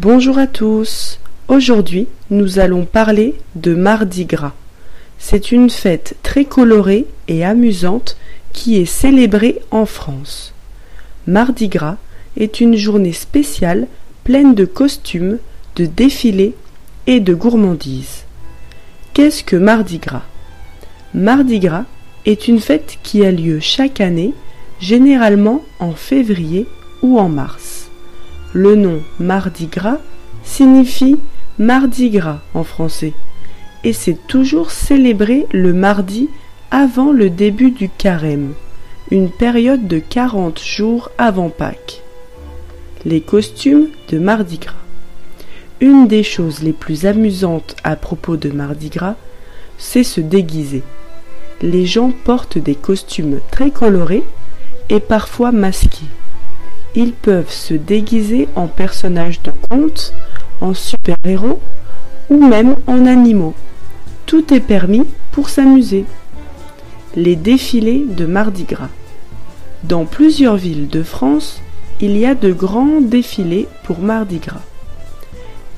Bonjour à tous. Aujourd'hui, nous allons parler de Mardi Gras. C'est une fête très colorée et amusante qui est célébrée en France. Mardi Gras est une journée spéciale pleine de costumes, de défilés et de gourmandises. Qu'est-ce que Mardi Gras? Mardi Gras est une fête qui a lieu chaque année, généralement en février ou en mars. Le nom Mardi Gras signifie Mardi Gras en français et c'est toujours célébré le mardi avant le début du carême, une période de 40 jours avant Pâques. Les costumes de Mardi Gras. Une des choses les plus amusantes à propos de Mardi Gras, c'est se déguiser. Les gens portent des costumes très colorés et parfois masqués. Ils peuvent se déguiser en personnages de contes, en super-héros ou même en animaux. Tout est permis pour s'amuser. Les défilés de Mardi Gras. Dans plusieurs villes de France, il y a de grands défilés pour Mardi Gras.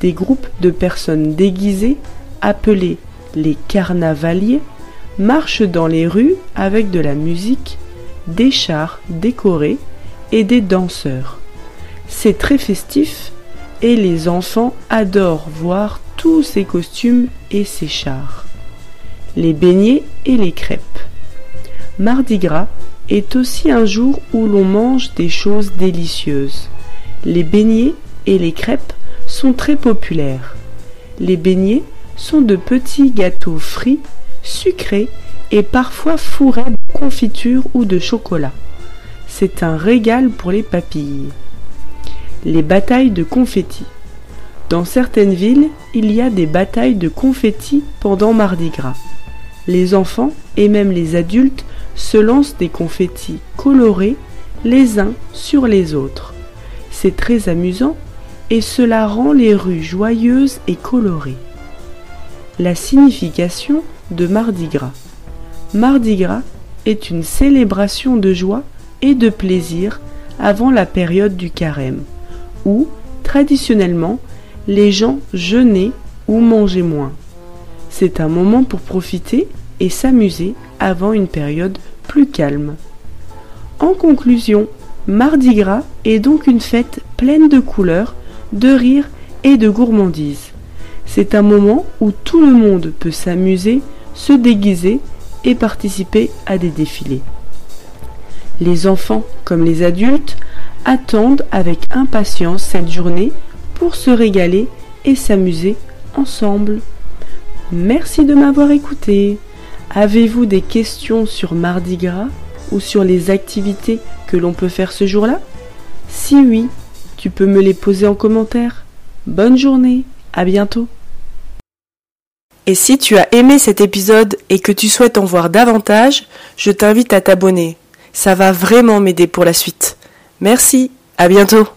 Des groupes de personnes déguisées, appelés les carnavaliers, marchent dans les rues avec de la musique, des chars décorés des danseurs. C'est très festif et les enfants adorent voir tous ces costumes et ces chars. Les beignets et les crêpes. Mardi Gras est aussi un jour où l'on mange des choses délicieuses. Les beignets et les crêpes sont très populaires. Les beignets sont de petits gâteaux frits, sucrés et parfois fourrés de confiture ou de chocolat c'est un régal pour les papilles. Les batailles de confettis. Dans certaines villes, il y a des batailles de confettis pendant Mardi Gras. Les enfants et même les adultes se lancent des confettis colorés les uns sur les autres. C'est très amusant et cela rend les rues joyeuses et colorées. La signification de Mardi Gras. Mardi Gras est une célébration de joie de plaisir avant la période du carême, où, traditionnellement, les gens jeûnaient ou mangeaient moins. C'est un moment pour profiter et s'amuser avant une période plus calme. En conclusion, Mardi Gras est donc une fête pleine de couleurs, de rires et de gourmandises. C'est un moment où tout le monde peut s'amuser, se déguiser et participer à des défilés. Les enfants comme les adultes attendent avec impatience cette journée pour se régaler et s'amuser ensemble. Merci de m'avoir écouté. Avez-vous des questions sur Mardi Gras ou sur les activités que l'on peut faire ce jour-là? Si oui, tu peux me les poser en commentaire. Bonne journée, à bientôt. Et si tu as aimé cet épisode et que tu souhaites en voir davantage, je t'invite à t'abonner ça va vraiment m'aider pour la suite. Merci, à bientôt.